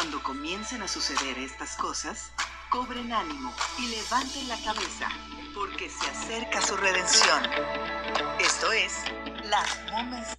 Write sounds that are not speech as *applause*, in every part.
Cuando comiencen a suceder estas cosas, cobren ánimo y levanten la cabeza, porque se acerca su redención. Esto es Las Moments.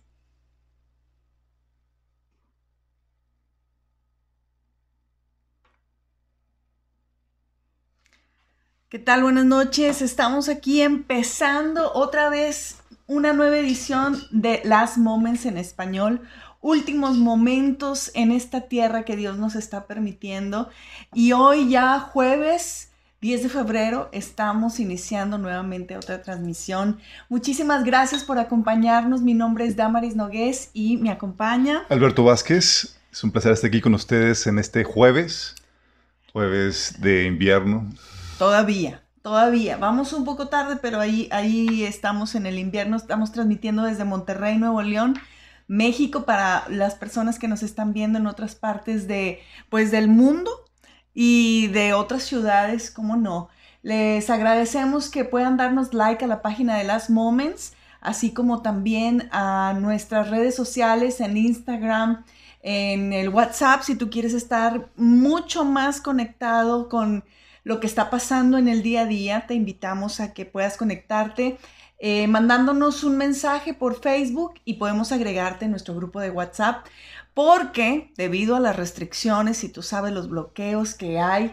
¿Qué tal? Buenas noches. Estamos aquí empezando otra vez una nueva edición de Last Moments en español. Últimos momentos en esta tierra que Dios nos está permitiendo. Y hoy ya jueves 10 de febrero estamos iniciando nuevamente otra transmisión. Muchísimas gracias por acompañarnos. Mi nombre es Damaris Nogués y me acompaña Alberto Vázquez. Es un placer estar aquí con ustedes en este jueves, jueves de invierno. Todavía, todavía. Vamos un poco tarde, pero ahí, ahí estamos en el invierno. Estamos transmitiendo desde Monterrey, Nuevo León, México, para las personas que nos están viendo en otras partes de, pues, del mundo y de otras ciudades, como no. Les agradecemos que puedan darnos like a la página de Last Moments, así como también a nuestras redes sociales en Instagram, en el WhatsApp, si tú quieres estar mucho más conectado con lo que está pasando en el día a día. Te invitamos a que puedas conectarte eh, mandándonos un mensaje por Facebook y podemos agregarte en nuestro grupo de WhatsApp porque debido a las restricciones y tú sabes los bloqueos que hay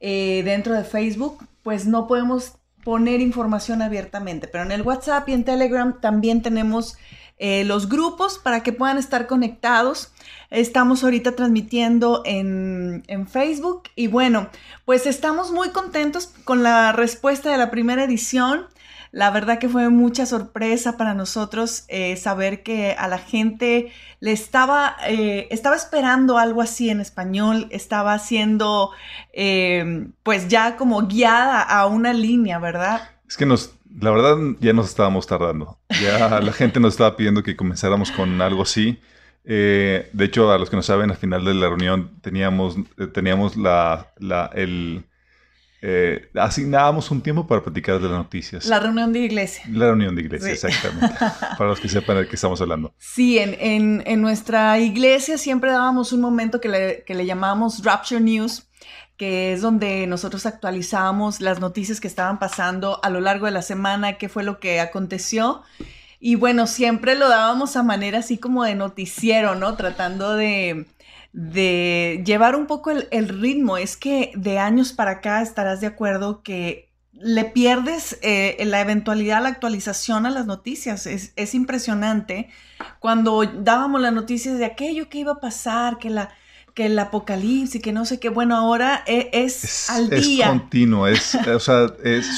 eh, dentro de Facebook, pues no podemos poner información abiertamente, pero en el WhatsApp y en Telegram también tenemos eh, los grupos para que puedan estar conectados. Estamos ahorita transmitiendo en, Facebook y bueno, pues estamos muy contentos con la respuesta de la primera edición. La verdad que fue mucha sorpresa para nosotros eh, saber que a la gente le estaba, eh, estaba esperando algo así en español, estaba siendo pues ya como guiada a una línea, ¿verdad? Es que nos, la verdad, ya nos estábamos tardando. Ya la gente nos estaba pidiendo que comenzáramos con algo así. Eh, de hecho, a los que no saben, al final de la reunión teníamos, teníamos la, la el, eh, asignábamos un tiempo para platicar de las noticias. La reunión de iglesia. La reunión de iglesia, exactamente. *laughs* para los que sepan de qué estamos hablando. Sí, en, en, en, nuestra iglesia siempre dábamos un momento que le, que le llamamos Rapture News que es donde nosotros actualizamos las noticias que estaban pasando a lo largo de la semana, qué fue lo que aconteció. Y bueno, siempre lo dábamos a manera así como de noticiero, ¿no? Tratando de, de llevar un poco el, el, ritmo. Es que de años para acá estarás de acuerdo que le pierdes eh, la eventualidad, la actualización a las noticias. Es, es impresionante. Cuando dábamos las noticias de aquello que iba a pasar, que la que el apocalipsis, que no sé qué, bueno, ahora e, es, al día. Es continuo, es, *laughs* o sea,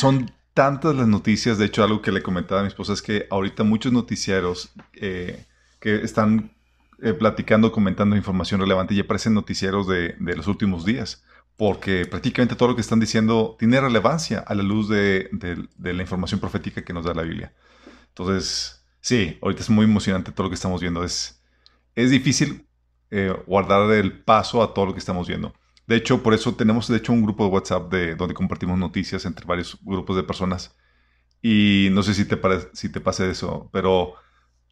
son tantas las noticias, de hecho algo que le comentaba a mi esposa es que ahorita muchos noticieros eh, que están eh, platicando, comentando información relevante ya aparecen noticieros de, los últimos días, porque prácticamente todo lo que están diciendo tiene relevancia a la luz de, la información profética que nos da la Biblia. Entonces, sí, ahorita es muy emocionante todo lo que estamos viendo. Es, es difícil eh, guardar el paso a todo lo que estamos viendo. De hecho, por eso tenemos de hecho un grupo de WhatsApp de, donde compartimos noticias entre varios grupos de personas. Y no sé si te, parece, si te pasa eso, pero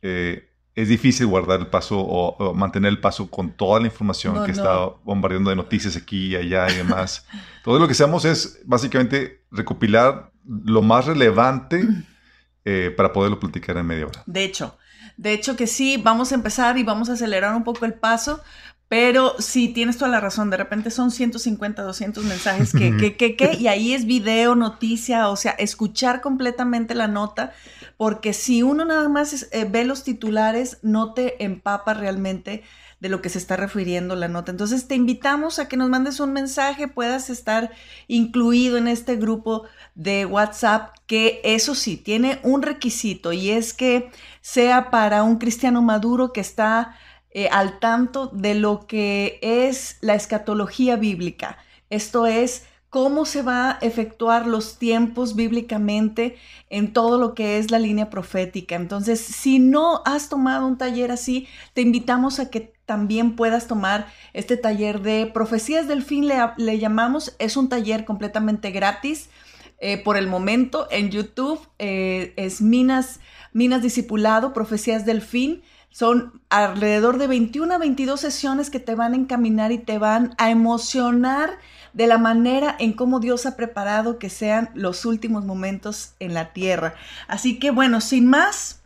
eh, es difícil guardar el paso o, mantener el paso con toda la información que está bombardeando de noticias aquí y allá y demás. *laughs* Todo lo que hacemos es básicamente recopilar lo más relevante eh, para poderlo platicar en media hora. De hecho, de hecho que sí, vamos a empezar y vamos a acelerar un poco el paso, pero sí, tienes toda la razón, de repente son 150, 200 mensajes que, *laughs* que, que, que, y ahí es video, noticia, o sea, escuchar completamente la nota, porque si uno nada más eh, ve los titulares, no te empapa realmente de lo que se está refiriendo la nota. Entonces te invitamos a que nos mandes un mensaje, puedas estar incluido en este grupo de WhatsApp, que eso sí, tiene un requisito y es que sea para un cristiano maduro que está eh, al tanto de lo que es la escatología bíblica. Esto es cómo se va a efectuar los tiempos bíblicamente en todo lo que es la línea profética. Entonces, si no has tomado un taller así, te invitamos a que también puedas tomar este taller de profecías del fin, le, llamamos, es un taller completamente gratis. Eh, por el momento en YouTube eh, es Minas, Minas Discipulado, Profecías del Fin. Son alrededor de 21 a 22 sesiones que te van a encaminar y te van a emocionar de la manera en cómo Dios ha preparado que sean los últimos momentos en la tierra. Así que bueno, sin más,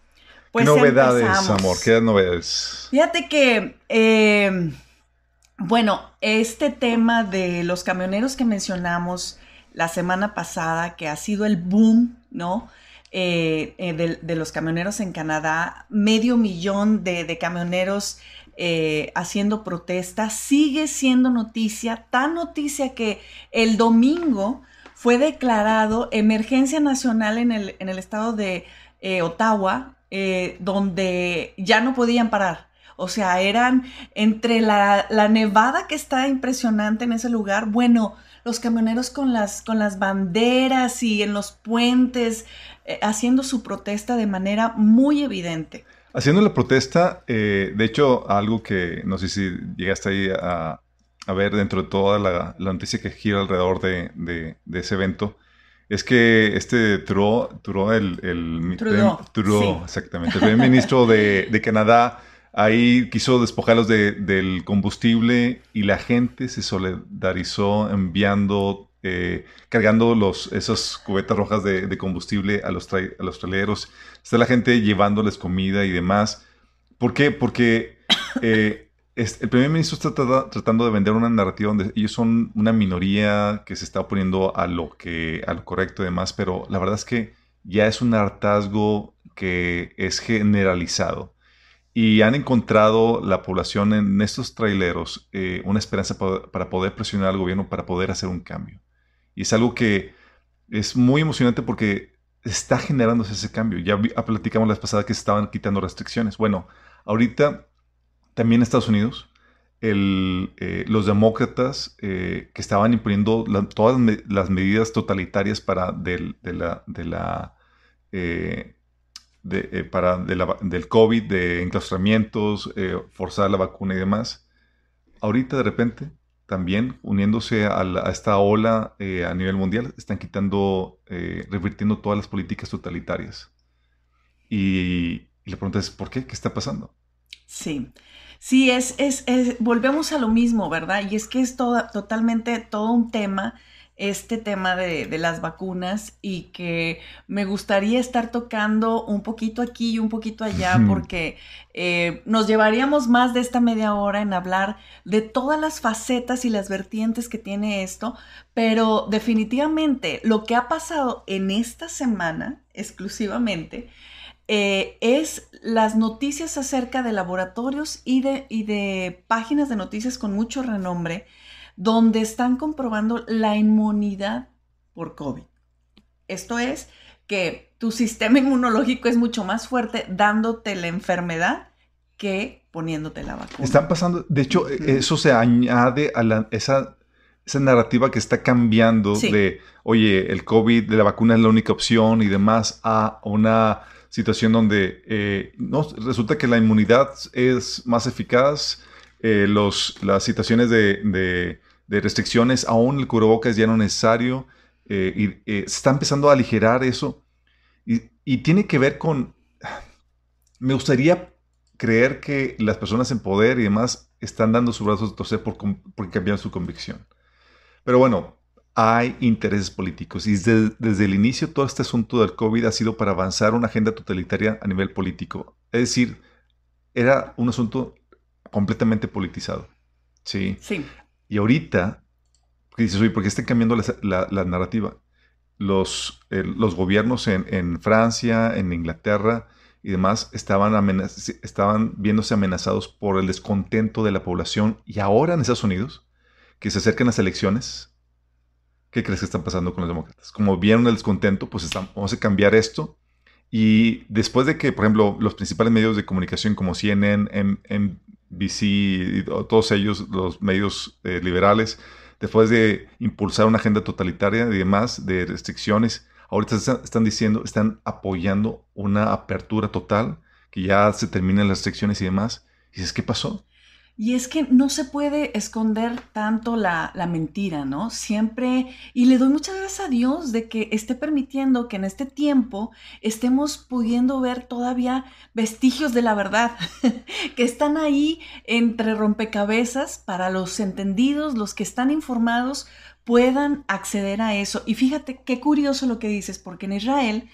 pues... ¿Qué novedades, amor? ¿Qué novedades? Fíjate que, eh, bueno, este tema de los camioneros que mencionamos la semana pasada, que ha sido el boom, ¿no? Eh, eh, de, los camioneros en Canadá, medio millón de, camioneros eh, haciendo protesta, sigue siendo noticia, tan noticia que el domingo fue declarado emergencia nacional en el, en el estado de Ottawa, donde ya no podían parar. O sea, eran entre la, la nevada que está impresionante en ese lugar, bueno, los camioneros con las, con las banderas y en los puentes, eh, haciendo su protesta de manera muy evidente. Haciendo la protesta, eh, de hecho, algo que no sé si llegaste ahí a, ver dentro de toda la, noticia que gira alrededor de, ese evento, es que este Trudeau, el, el Trudeau, exactamente, el primer ministro de, de Canadá, Ahí quiso despojarlos del combustible y la gente se solidarizó enviando, eh, cargando los, esas cubetas rojas de, combustible a los, a los traileros. Está la gente llevándoles comida y demás. ¿Por qué? Porque *coughs* eh, el primer ministro está tratando de vender una narrativa donde ellos son una minoría que se está oponiendo a lo, que, a lo correcto y demás, pero la verdad es que ya es un hartazgo que es generalizado y han encontrado la población en estos traileros eh, una esperanza para poder presionar al gobierno para poder hacer un cambio. Y es algo que es muy emocionante porque está generándose ese cambio. Ya ah, platicamos la vez pasada que estaban quitando restricciones. Bueno, ahorita también Estados Unidos, eh, los demócratas eh, que estaban imponiendo todas las medidas totalitarias para de la, de la para, del COVID, de enclaustramientos, eh, forzar la vacuna y demás. Ahorita de repente, también uniéndose a, esta ola eh, a nivel mundial, están quitando, revirtiendo todas las políticas totalitarias. Y, la pregunta es, ¿por qué? ¿Qué está pasando? Sí. Sí, es, es, volvemos a lo mismo, ¿verdad? Y es que es totalmente todo un tema este tema de, las vacunas y que me gustaría estar tocando un poquito aquí y un poquito allá porque eh, nos llevaríamos más de esta media hora en hablar de todas las facetas y las vertientes que tiene esto, pero definitivamente lo que ha pasado en esta semana exclusivamente eh, es las noticias acerca de laboratorios y de, y de páginas de noticias con mucho renombre donde están comprobando la inmunidad por COVID. Esto es que tu sistema inmunológico es mucho más fuerte dándote la enfermedad que poniéndote la vacuna. Están pasando, de hecho, eso se añade a esa, esa narrativa que está cambiando de, oye, el COVID, de la vacuna es la única opción y demás, a una situación donde eh, no, resulta que la inmunidad es más eficaz, eh, los, las situaciones de de restricciones, aún el cubrebocas ya no es necesario, eh, y eh, se está empezando a aligerar eso, y, tiene que ver con, me gustaría creer que las personas en poder y demás están dando sus brazos de torcer por, por cambiar su convicción. Pero bueno, hay intereses políticos y desde, desde, el inicio todo este asunto del COVID ha sido para avanzar una agenda totalitaria a nivel político. Es decir, era un asunto completamente politizado. Sí. sí. Y ahorita, dices, ¿por qué están cambiando la, narrativa? Los, los gobiernos en, Francia, en Inglaterra y demás estaban, estaban viéndose amenazados por el descontento de la población. Y ahora en Estados Unidos, que se acercan las elecciones, ¿qué crees que están pasando con los demócratas? Como vieron el descontento, pues están, vamos a cambiar esto. Y después de que, por ejemplo, los principales medios de comunicación como CNN, BC y todos ellos, los medios eh, liberales, después de impulsar una agenda totalitaria y demás, de restricciones, ahorita están, diciendo, están apoyando una apertura total, que ya se terminan las restricciones y demás. Y dices, ¿qué pasó? Y es que no se puede esconder tanto la, la, mentira, ¿no? Siempre, y le doy muchas gracias a Dios de que esté permitiendo que en este tiempo estemos pudiendo ver todavía vestigios de la verdad, *laughs* que están ahí entre rompecabezas para los entendidos, los que están informados, puedan acceder a eso. Y fíjate qué curioso lo que dices, porque en Israel,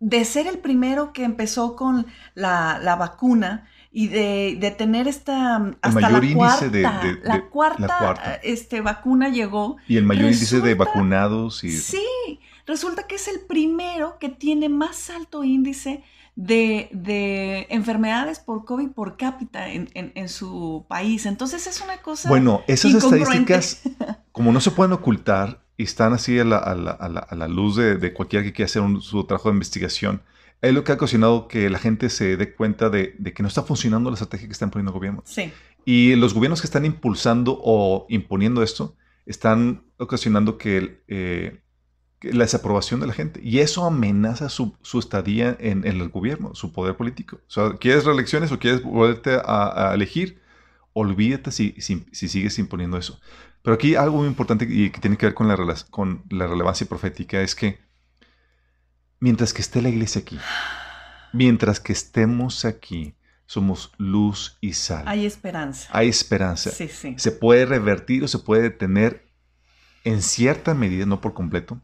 de ser el primero que empezó con la, la vacuna, y de, de tener esta hasta la cuarta, de, la, cuarta, Este, vacuna llegó. Y el mayor índice de vacunados. Y... Sí, resulta que es el primero que tiene más alto índice de, de enfermedades por COVID por cápita en, en, en, su país. Entonces es una cosa. Bueno, esas estadísticas, *laughs* como no se pueden ocultar y están así a la, a la, a la, luz de, de, cualquiera que quiera hacer un, su trabajo de investigación, es lo que ha ocasionado que la gente se dé cuenta de, que no está funcionando la estrategia que están poniendo el gobierno. Sí. Y los gobiernos que están impulsando o imponiendo esto están ocasionando que, eh, la desaprobación de la gente. Y eso amenaza su, estadía en, el gobierno, su poder político. O sea, ¿quieres reelecciones o quieres volverte a, elegir? Olvídate si, si, sigues imponiendo eso. Pero aquí algo muy importante y que tiene que ver con la, con la relevancia profética es que mientras que esté la iglesia aquí, mientras que estemos aquí, somos luz y sal. Hay esperanza. Hay esperanza. Sí, sí. Se puede revertir o se puede detener en cierta medida, no por completo,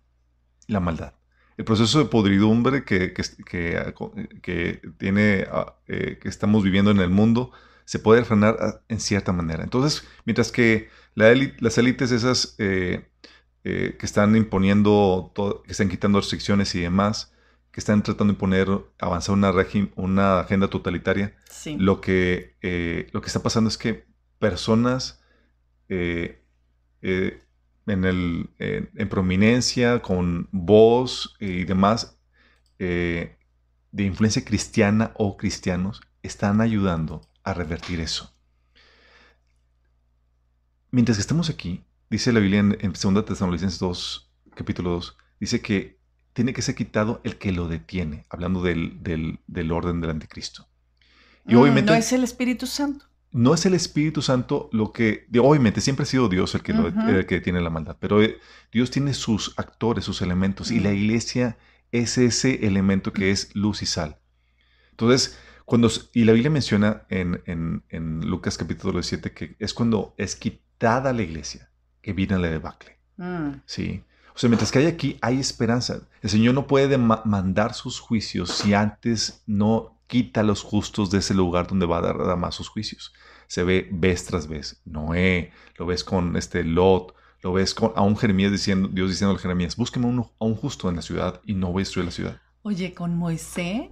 la maldad. El proceso de podridumbre que, que, tiene, ah, eh, que estamos viviendo en el mundo se puede frenar ah, en cierta manera. Entonces, mientras que las élites esas eh, eh, que están imponiendo, que están quitando restricciones y demás, que están tratando de imponer, avanzar una, una agenda totalitaria, lo, que, eh, lo que está pasando es que personas eh, en, el, en prominencia, con voz y demás, de influencia cristiana o cristianos, están ayudando a revertir eso. Mientras que estamos aquí, dice la Biblia en, 2 Tesalonicenses 2, capítulo 2, dice que tiene que ser quitado el que lo detiene, hablando del, del, orden del anticristo. Y mm, obviamente... No es el Espíritu Santo. No es el Espíritu Santo lo que, obviamente, siempre ha sido Dios el que, el que detiene la maldad, pero eh, Dios tiene sus actores, sus elementos, y la mm. iglesia es ese elemento que es luz y sal. Entonces, cuando, y la Biblia menciona en, en, en Lucas capítulo 7 que es cuando es quitada la iglesia, que viene la debacle. Mm. Sí. O sea, mientras que hay aquí, hay esperanza. El Señor no puede mandar sus juicios si antes no quita a los justos de ese lugar donde va a dar más sus juicios. Se ve vez tras vez. Noé, lo ves con este Lot, lo ves con a un Jeremías diciendo, Dios diciendo al Jeremías, búsqueme a un justo en la ciudad y no voy a destruir la ciudad. Oye, con Moisés,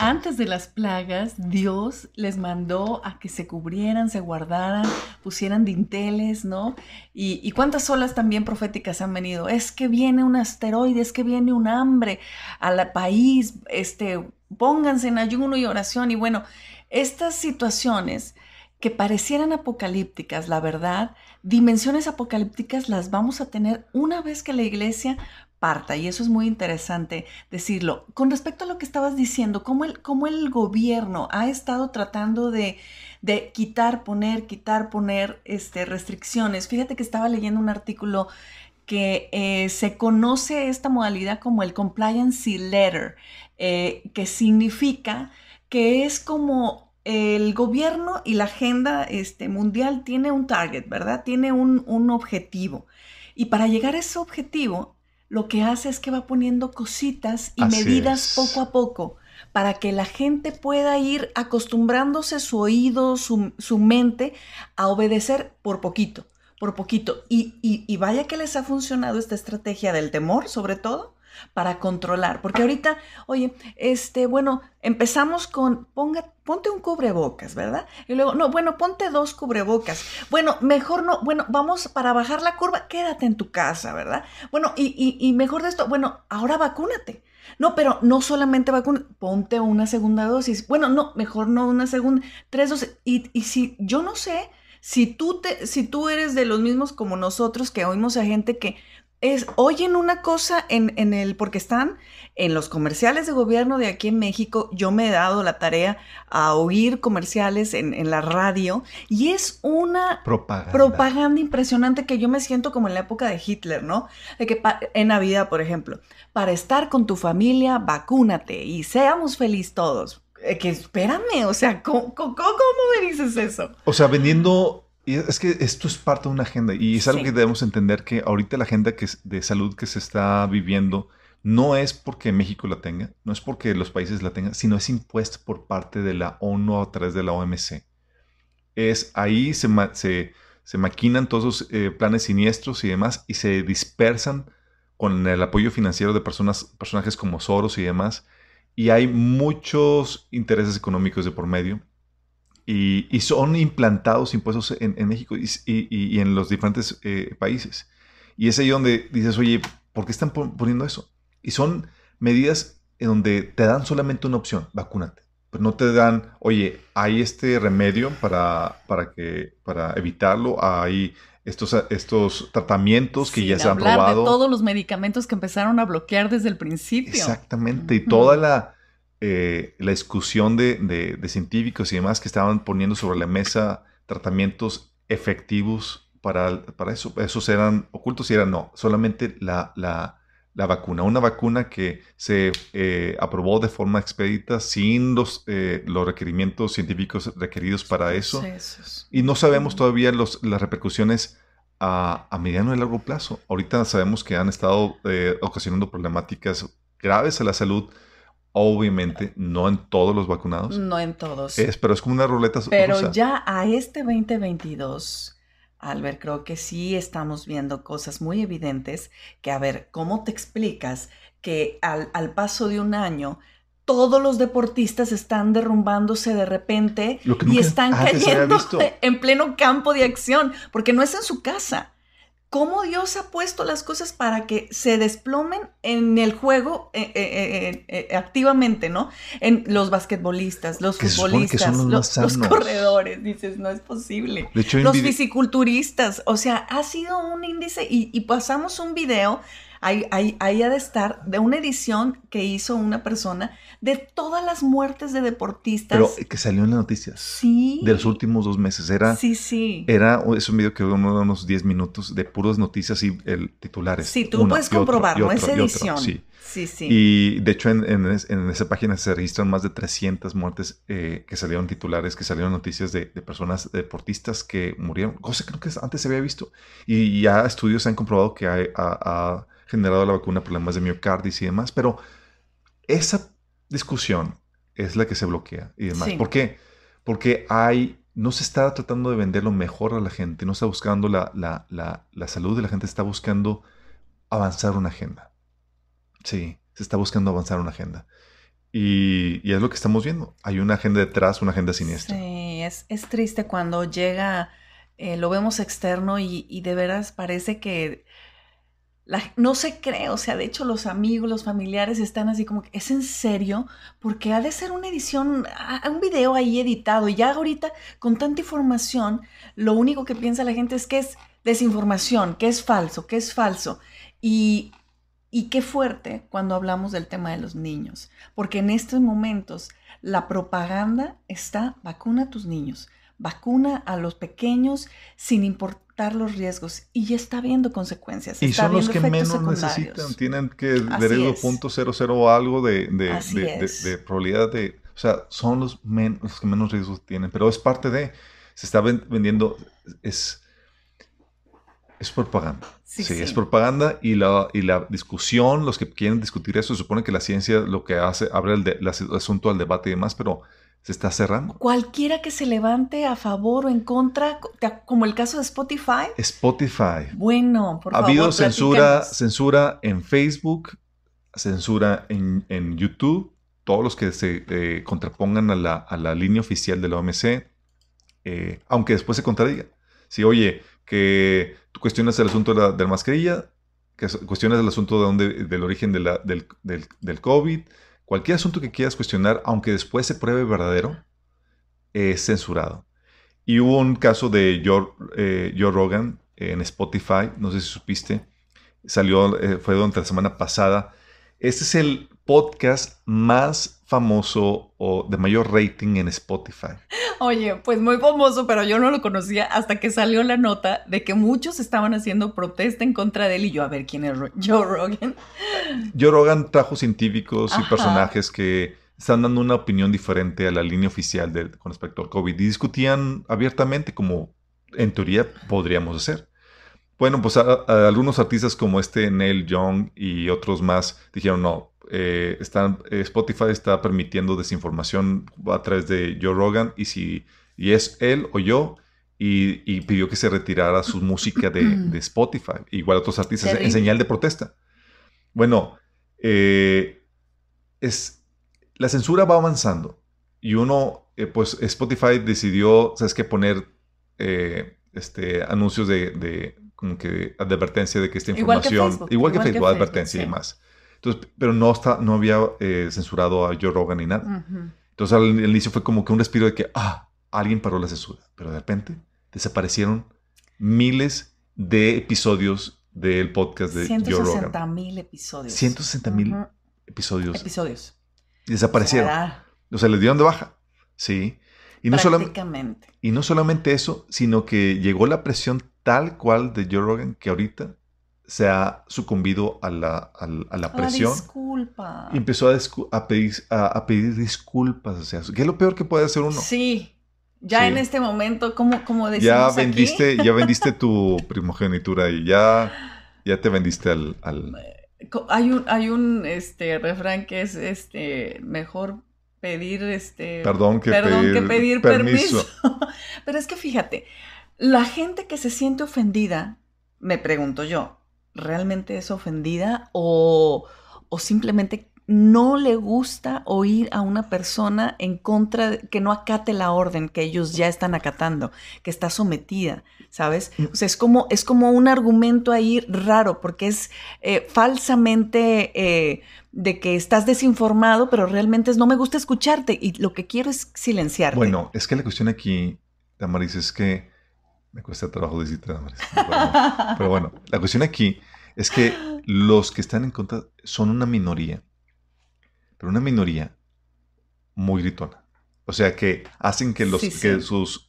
antes de las plagas, Dios les mandó a que se cubrieran, se guardaran, pusieran dinteles, ¿no? Y, cuántas olas también proféticas han venido. Es que viene un asteroide, es que viene un hambre al país, este, pónganse en ayuno y oración. Y bueno, estas situaciones que parecieran apocalípticas, la verdad, dimensiones apocalípticas las vamos a tener una vez que la iglesia parta, y eso es muy interesante decirlo. Con respecto a lo que estabas diciendo, cómo el, cómo el gobierno ha estado tratando de, de quitar, poner, quitar, poner este, restricciones. Fíjate que estaba leyendo un artículo que eh, se conoce esta modalidad como el compliance letter, eh, que significa que es como el gobierno y la agenda este, mundial tiene un target, ¿verdad? Tiene un, un objetivo. Y para llegar a ese objetivo, lo que hace es que va poniendo cositas y medidas poco a poco para que la gente pueda ir acostumbrándose su oído, su, mente a obedecer por poquito, por poquito. Y, y, vaya que les ha funcionado esta estrategia del temor, sobre todo, para controlar. Porque ahorita, oye, este, bueno, empezamos con, ponga, ponte un cubrebocas, ¿verdad? Y luego, no, bueno, ponte dos cubrebocas. Bueno, mejor no, bueno, vamos para bajar la curva, quédate en tu casa, ¿verdad? Bueno, y, y, mejor de esto, bueno, ahora vacúnate. No, pero no solamente vacuna, ponte una segunda dosis. Bueno, no, mejor no una segunda, tres dosis. Y, y si yo no sé, si tú, te, si tú eres de los mismos como nosotros que oímos a gente que es, oyen una cosa en, en, el, porque están en los comerciales de gobierno de aquí en México, yo me he dado la tarea a oír comerciales en, en la radio y es una propaganda. propaganda. impresionante que yo me siento como en la época de Hitler, ¿no? De que en Navidad, por ejemplo, para estar con tu familia, vacúnate y seamos felices todos. Eh, que espérame, o sea, ¿cómo, ¿cómo, me dices eso? O sea, vendiendo y es que esto es parte de una agenda y es algo que debemos entender que ahorita la agenda que de salud que se está viviendo no es porque México la tenga, no es porque los países la tengan, sino es impuesto por parte de la ONU a través de la OMC. Es ahí se, se, se maquinan todos los eh, planes siniestros y demás y se dispersan con el apoyo financiero de personas, personajes como Soros y demás. Y hay muchos intereses económicos de por medio y, son implantados impuestos en, México y, en los diferentes eh, países. Y es ahí donde dices, oye, ¿por qué están poniendo eso? Y son medidas en donde te dan solamente una opción, vacúnate. Pero no te dan, oye, hay este remedio para, para, que, para evitarlo, hay estos, estos tratamientos que ya se han probado. de todos los medicamentos que empezaron a bloquear desde el principio. Exactamente, y toda la eh, la discusión de, científicos y demás que estaban poniendo sobre la mesa tratamientos efectivos para, para eso. Esos eran ocultos y eran no, solamente la, vacuna. Una vacuna que se eh, aprobó de forma expedita sin los, eh, los requerimientos científicos requeridos para eso. Y no sabemos todavía los, las repercusiones a, a, mediano y largo plazo. Ahorita sabemos que han estado ocasionando problemáticas graves a la salud Obviamente, no en todos los vacunados. No en todos. Es, pero es como una ruleta Pero ya a este 2022, Albert, creo que sí estamos viendo cosas muy evidentes que, a ver, ¿cómo te explicas que al, al paso de un año todos los deportistas están derrumbándose de repente y están cayendo *laughs* en pleno campo de acción? Porque no es en su casa cómo Dios ha puesto las cosas para que se desplomen en el juego eh, eh, eh, activamente, ¿no? En los basquetbolistas, los futbolistas, los, corredores, dices, no es posible. los fisiculturistas, o sea, ha sido un índice y, y pasamos un video Ahí, ahí, ahí, ha de estar de una edición que hizo una persona de todas las muertes de deportistas. Pero que salió en las noticias. Sí. De los últimos dos meses. Era, sí, sí. Era, es un video que duró unos 10 minutos de puras noticias y el, titulares. Sí, tú puedes comprobarlo, es edición. sí. Sí, sí. Y de hecho en, en, esa página se registran más de 300 muertes eh, que salieron titulares, que salieron noticias de, de, personas deportistas que murieron, cosa que creo que antes se había visto. Y ya estudios han comprobado que hay, ha, generado la vacuna problemas de miocarditis y demás, pero esa discusión es la que se bloquea y demás. ¿Por qué? Porque hay, no se está tratando de vender lo mejor a la gente, no está buscando la, la, la, la salud de la gente, está buscando avanzar una agenda. Sí, se está buscando avanzar una agenda. Y, y, es lo que estamos viendo. Hay una agenda detrás, una agenda siniestra. Sí, es, es triste cuando llega, eh, lo vemos externo y, y, de veras parece que no se cree, o sea, de hecho los amigos, los familiares están así como que, ¿es en serio? Porque ha de ser una edición, un video ahí editado y ya ahorita con tanta información, lo único que piensa la gente es que es desinformación, que es falso, que es falso. Y, y qué fuerte cuando hablamos del tema de los niños, porque en estos momentos la propaganda está, vacuna a tus niños, vacuna a los pequeños sin importar los riesgos y ya está viendo consecuencias. Y son los que menos necesitan, tienen que ver punto cero algo de, de, probabilidad de... O sea, son los, los que menos riesgos tienen, pero es parte de... Se está vendiendo, es es propaganda. Sí, es propaganda y la, y la discusión, los que quieren discutir eso, se supone que la ciencia lo que hace, abre el, asunto al debate y demás, pero se está cerrando. Cualquiera que se levante a favor o en contra, como el caso de Spotify. Spotify. Bueno, por ha favor. Ha habido censura, censura en Facebook, censura en, YouTube, todos los que se eh, contrapongan a la, a la, línea oficial de la OMC, eh, aunque después se contradiga. Si, oye, que tú cuestionas el asunto de la, mascarilla, que cuestionas el asunto de dónde, del origen de la, del, del, COVID, cualquier asunto que quieras cuestionar, aunque después se pruebe verdadero, es censurado. Y hubo un caso de Joe, eh, Rogan en Spotify, no sé si supiste, salió, eh, fue durante la semana pasada. Este es el podcast más famoso o de mayor rating en Spotify. Oye, pues muy famoso, pero yo no lo conocía hasta que salió la nota de que muchos estaban haciendo protesta en contra de él y yo a ver quién es Joe Rogan. Joe Rogan trajo científicos y personajes que están dando una opinión diferente a la línea oficial de, con respecto al COVID y discutían abiertamente como en teoría podríamos hacer. Bueno, pues algunos artistas como este Neil Young y otros más dijeron no, eh, están, eh, Spotify está permitiendo desinformación a través de Joe Rogan y si y es él o yo y, pidió que se retirara su música de, Spotify, igual otros artistas en señal de protesta. Bueno, eh, es, la censura va avanzando y uno, pues Spotify decidió, ¿sabes qué? Poner este, anuncios de, como que advertencia de que esta información, igual que Facebook, advertencia y más. Entonces, pero no, está, no había eh, censurado a Joe Rogan ni nada. Entonces al, inicio fue como que un respiro de que, ah, alguien paró la censura. Pero de repente desaparecieron miles de episodios del podcast de Joe Rogan. 160 mil episodios. 160 mil episodios. Episodios. desaparecieron. O sea, les dieron de baja. Sí. Y no, solamente, y no solamente eso, sino que llegó la presión tal cual de Joe Rogan que ahorita se ha sucumbido a la, a, la presión. disculpa. Y empezó a, pedir, a, pedir disculpas. O sea, ¿qué es lo peor que puede hacer uno? Sí. Ya en este momento, como, como decimos ya vendiste, ya vendiste tu primogenitura y ya, ya te vendiste al, Hay un, hay un este refrán que es este mejor pedir este perdón que pedir, permiso. *laughs* Pero es que fíjate, la gente que se siente ofendida, me pregunto yo, realmente es ofendida o, simplemente no le gusta oír a una persona en contra, de, que no acate la orden que ellos ya están acatando, que está sometida, ¿sabes? Mm. O sea, es como, es como un argumento ahí raro, porque es eh, falsamente eh, de que estás desinformado, pero realmente es no me gusta escucharte y lo que quiero es silenciarte. Bueno, es que la cuestión aquí, Damaris, es que me cuesta trabajo decirte, Damaris. pero bueno, la cuestión aquí es que los que están en contra son una minoría, pero una minoría muy gritona. O sea, que hacen que los que sus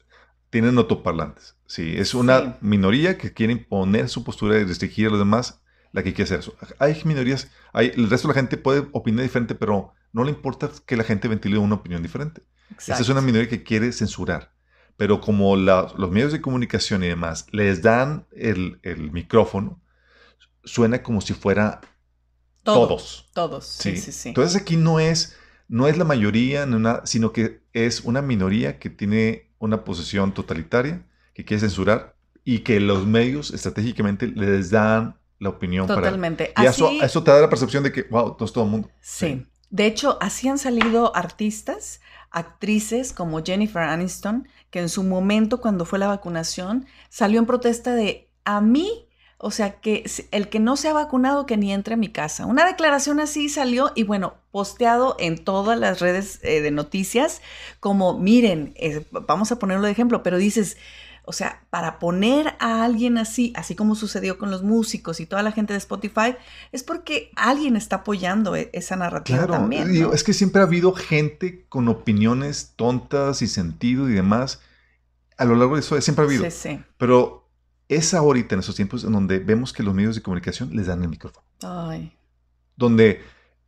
tienen autoparlantes. Sí, es una minoría que quiere imponer su postura y restringir a los demás la que quiere hacer eso. Hay minorías, hay, el resto de la gente puede opinar diferente, pero no le importa que la gente ventile una opinión diferente. Esa es una minoría que quiere censurar. Pero como los medios de comunicación y demás les dan el, el micrófono, suena como si fuera todos. Todos, sí, sí, sí. Entonces aquí no es, no es la mayoría, sino que es una minoría que tiene una posesión totalitaria, que quiere censurar y que los medios estratégicamente les dan la opinión. Totalmente. y eso, eso te da la percepción de que, wow, todo, todo el mundo. Sí. De hecho, así han salido artistas, actrices como Jennifer Aniston, que en su momento, cuando fue la vacunación, salió en protesta de a mí o sea, que el que no se ha vacunado, que ni entre a mi casa. Una declaración así salió y bueno, posteado en todas las redes eh, de noticias, como miren, eh, vamos a ponerlo de ejemplo, pero dices, o sea, para poner a alguien así, así como sucedió con los músicos y toda la gente de Spotify, es porque alguien está apoyando e, esa narrativa claro, también. Es que siempre ha habido gente con opiniones tontas y sentido y demás. A lo largo de eso siempre ha habido. Sí, sí. Pero es ahorita en esos tiempos en donde vemos que los medios de comunicación les dan el micrófono. Ay. Donde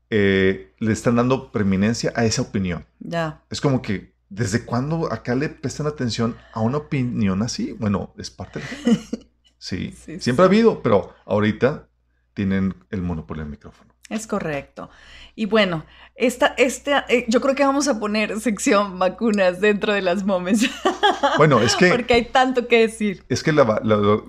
eh, le están dando preeminencia a esa opinión. Ya. Es como que, ¿desde cuándo acá le prestan atención a una opinión así? Bueno, es parte de *laughs* sí. sí, Siempre ha habido, pero ahorita tienen el monopolio del micrófono. Es correcto. Y bueno, esta, esta, eh, yo creo que vamos a poner sección vacunas dentro de las momes. *laughs* Bueno, es que... Porque hay tanto que decir. Es que la,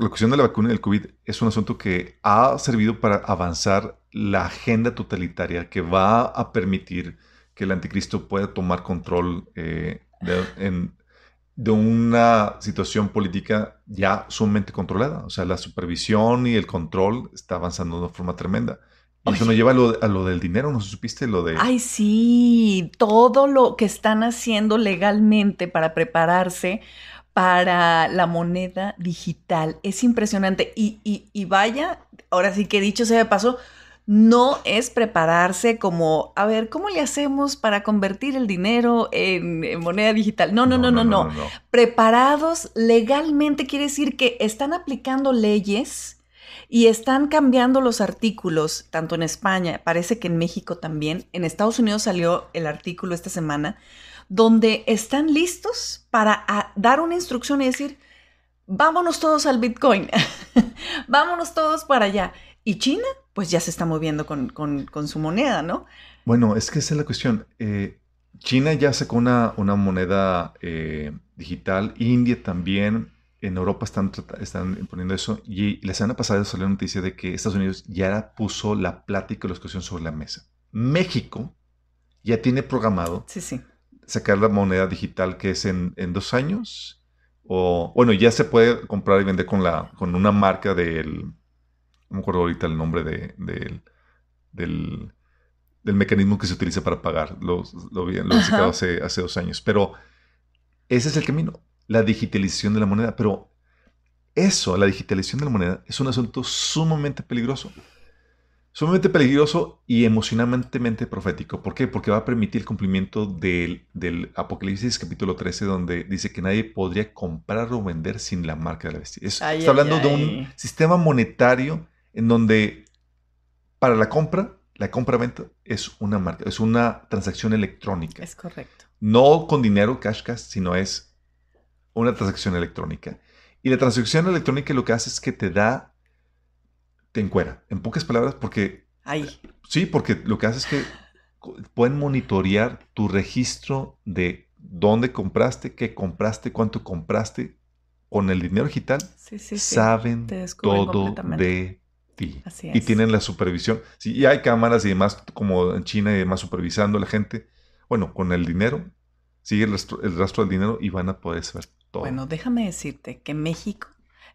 cuestión de la vacuna del COVID es un asunto que ha servido para avanzar la agenda totalitaria que va a permitir que el anticristo pueda tomar control eh, de, de una situación política ya sumamente controlada. O sea, la supervisión y el control está avanzando de una forma tremenda. Y eso nos lleva a lo, del dinero, ¿no supiste lo de...? Ay, sí, todo lo que están haciendo legalmente para prepararse para la moneda digital. Es impresionante. Y, y, y vaya, ahora sí que dicho sea de paso, no es prepararse como, a ver, ¿cómo le hacemos para convertir el dinero en, moneda digital? No no no no, no Preparados legalmente quiere decir que están aplicando leyes y están cambiando los artículos, tanto en España, parece que en México también, en Estados Unidos salió el artículo esta semana, donde están listos para dar una instrucción y decir, vámonos todos al Bitcoin, *laughs* vámonos todos para allá. Y China, pues ya se está moviendo con, su moneda, ¿no? Bueno, es que esa es la cuestión. Eh, China ya sacó una, una moneda eh, digital, India también, en Europa están, están poniendo eso, y la semana pasada salió la noticia de que Estados Unidos ya puso la plática y la discusión sobre la mesa. México ya tiene programado sacar la moneda digital que es en, en dos años, o bueno, ya se puede comprar y vender con, la, con una marca del no me acuerdo ahorita el nombre de, del, mecanismo que se utiliza para pagar. Lo, lo, lo he hace, hace dos años. Pero ese es el camino, la digitalización de la moneda. Pero eso, la digitalización de la moneda, es un asunto sumamente peligroso. Sumamente peligroso y emocionalmente profético. ¿Por qué? Porque va a permitir el cumplimiento del, del, Apocalipsis capítulo 13, donde dice que nadie podría comprar o vender sin la marca de la bestia. está hablando de un sistema monetario en donde para la compra, la compra-venta es una marca, es una transacción electrónica. Es correcto. No con dinero, cash cash, sino es una transacción electrónica. Y la transacción electrónica lo que hace es que te da, te encuera, en pocas palabras, porque... Ahí. Sí, porque lo que hace es que pueden monitorear tu registro de dónde compraste, qué compraste, cuánto compraste. Con el dinero digital, sí, sí, saben todo de y tienen la supervisión. Sí, y hay cámaras y demás, como en China y demás, supervisando a la gente. Bueno, con el dinero, sigue el rastro, el rastro del dinero y van a poder saber todo. Bueno, déjame decirte que México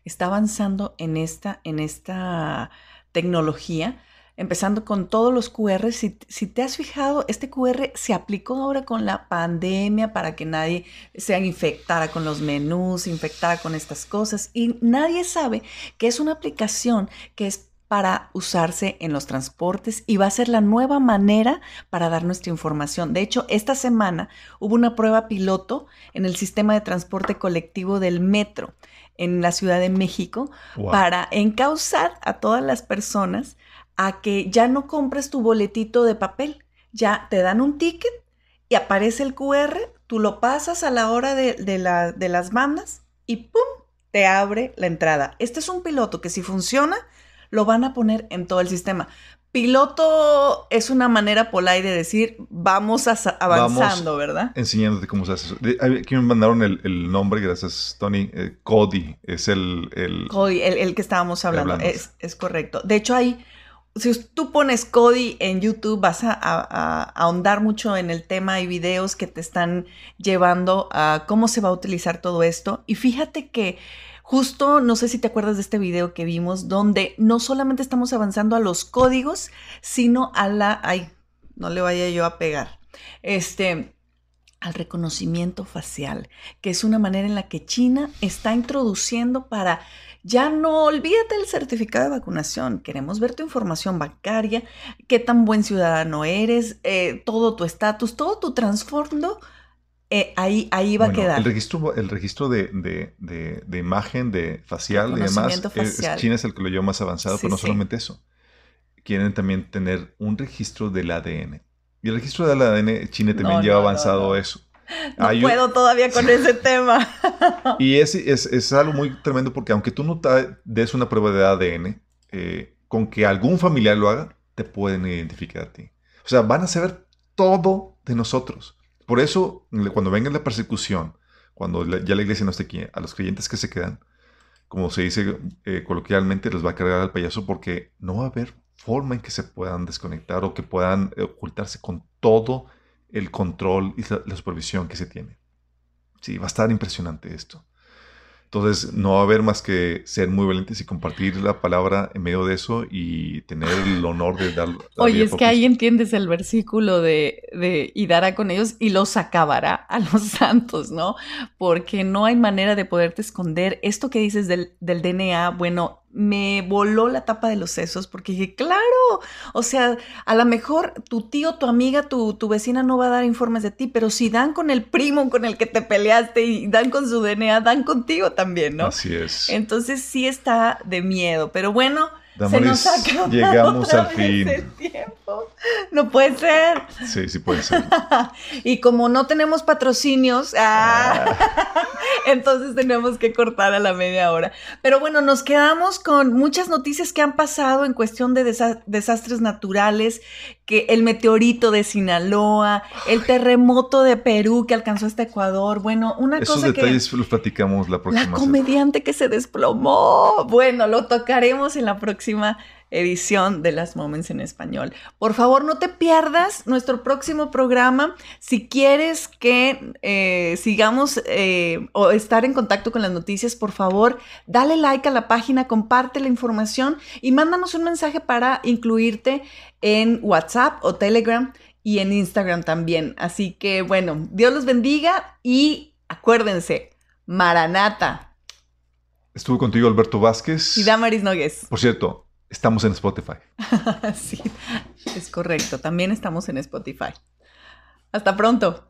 está avanzando en esta, en esta tecnología, empezando con todos los QR. Si, si, te has fijado, este QR se aplicó ahora con la pandemia para que nadie se infectara con los menús, infectara con estas cosas. Y nadie sabe que es una aplicación que es para usarse en los transportes y va a ser la nueva manera para dar nuestra información. De hecho, esta semana hubo una prueba piloto en el sistema de transporte colectivo del metro en la Ciudad de México para encauzar a todas las personas a que ya no compres tu boletito de papel, ya te dan un ticket y aparece el QR, tú lo pasas a la hora de, de las bandas y ¡pum! te abre la entrada. Este es un piloto que si funciona, lo van a poner en todo el sistema. Piloto es una manera polite de decir vamos avanzando, ¿verdad? Enseñándote cómo se hace eso. Aquí me mandaron el, nombre, gracias Tony. Eh, Cody es el... el Cody, el, que estábamos hablando. Es, es, correcto. De hecho, hay... Si tú pones Cody en YouTube, vas a, a, ahondar mucho en el tema. y videos que te están llevando a cómo se va a utilizar todo esto. Y fíjate que Justo, no sé si te acuerdas de este video que vimos, donde no solamente estamos avanzando a los códigos, sino a la... Ay, no le vaya yo a pegar. Este, al reconocimiento facial, que es una manera en la que China está introduciendo para ya no olvídate el certificado de vacunación, queremos ver tu información bancaria, qué tan buen ciudadano eres, eh, todo tu estatus, todo tu trasfondo eh, ahí, ahí va a quedar. El registro, el registro de, imagen, de facial y demás, China es el que lo lleva más avanzado, pero no solamente eso. Quieren también tener un registro del ADN. Y el registro del ADN, China también lleva avanzado eso. No puedo todavía con ese *laughs* tema. y es, es, algo muy tremendo porque aunque tú no des una prueba de ADN, eh, con que algún familiar lo haga, te pueden identificar a ti. O sea, van a saber todo de nosotros. Por eso, cuando venga la persecución, cuando ya la iglesia no esté aquí, a los creyentes que se quedan, como se dice eh, coloquialmente, les va a cargar al payaso porque no va a haber forma en que se puedan desconectar o que puedan ocultarse con todo el control y la, supervisión que se tiene. Sí, va a estar impresionante esto. Entonces, no va a haber más que ser muy valientes y compartir la palabra en medio de eso y tener el honor de dar. Oye, es que ahí entiendes el versículo de, de, y dará con ellos y los acabará a los *laughs* santos, ¿no? Porque no hay manera de poderte esconder. Esto que dices del, del DNA, bueno, me voló la tapa de los sesos porque dije, claro, o sea, a lo mejor tu tío, tu amiga, tu, tu, vecina no va a dar informes de ti, pero si dan con el primo con el que te peleaste y dan con su DNA, dan contigo también, ¿no? Así es. Entonces sí está de miedo, pero bueno, Damaris, se nos acabó llegamos al fin. El tiempo. No puede ser. Sí, sí puede ser. *laughs* y como no tenemos patrocinios, ah, *laughs* entonces tenemos que cortar a la media hora. Pero bueno, nos quedamos con muchas noticias que han pasado en cuestión de desastres naturales, que el meteorito de Sinaloa, el terremoto de Perú que alcanzó hasta Ecuador. Bueno, una Esos cosa detalles los platicamos la próxima. La comediante que se desplomó. Bueno, lo tocaremos en la próxima edición de Las Moments en español. Por favor, no te pierdas nuestro próximo programa. Si quieres que eh, sigamos eh, o estar en contacto con las noticias, por favor, dale like a la página, comparte la información y mándanos un mensaje para incluirte en WhatsApp o Telegram y en Instagram también. Así que bueno, Dios los bendiga y acuérdense, Maranata. Estuvo contigo Alberto Vázquez. Y Damaris Nogues. Por cierto, Estamos en Spotify. *laughs* sí, es correcto. También estamos en Spotify. Hasta pronto.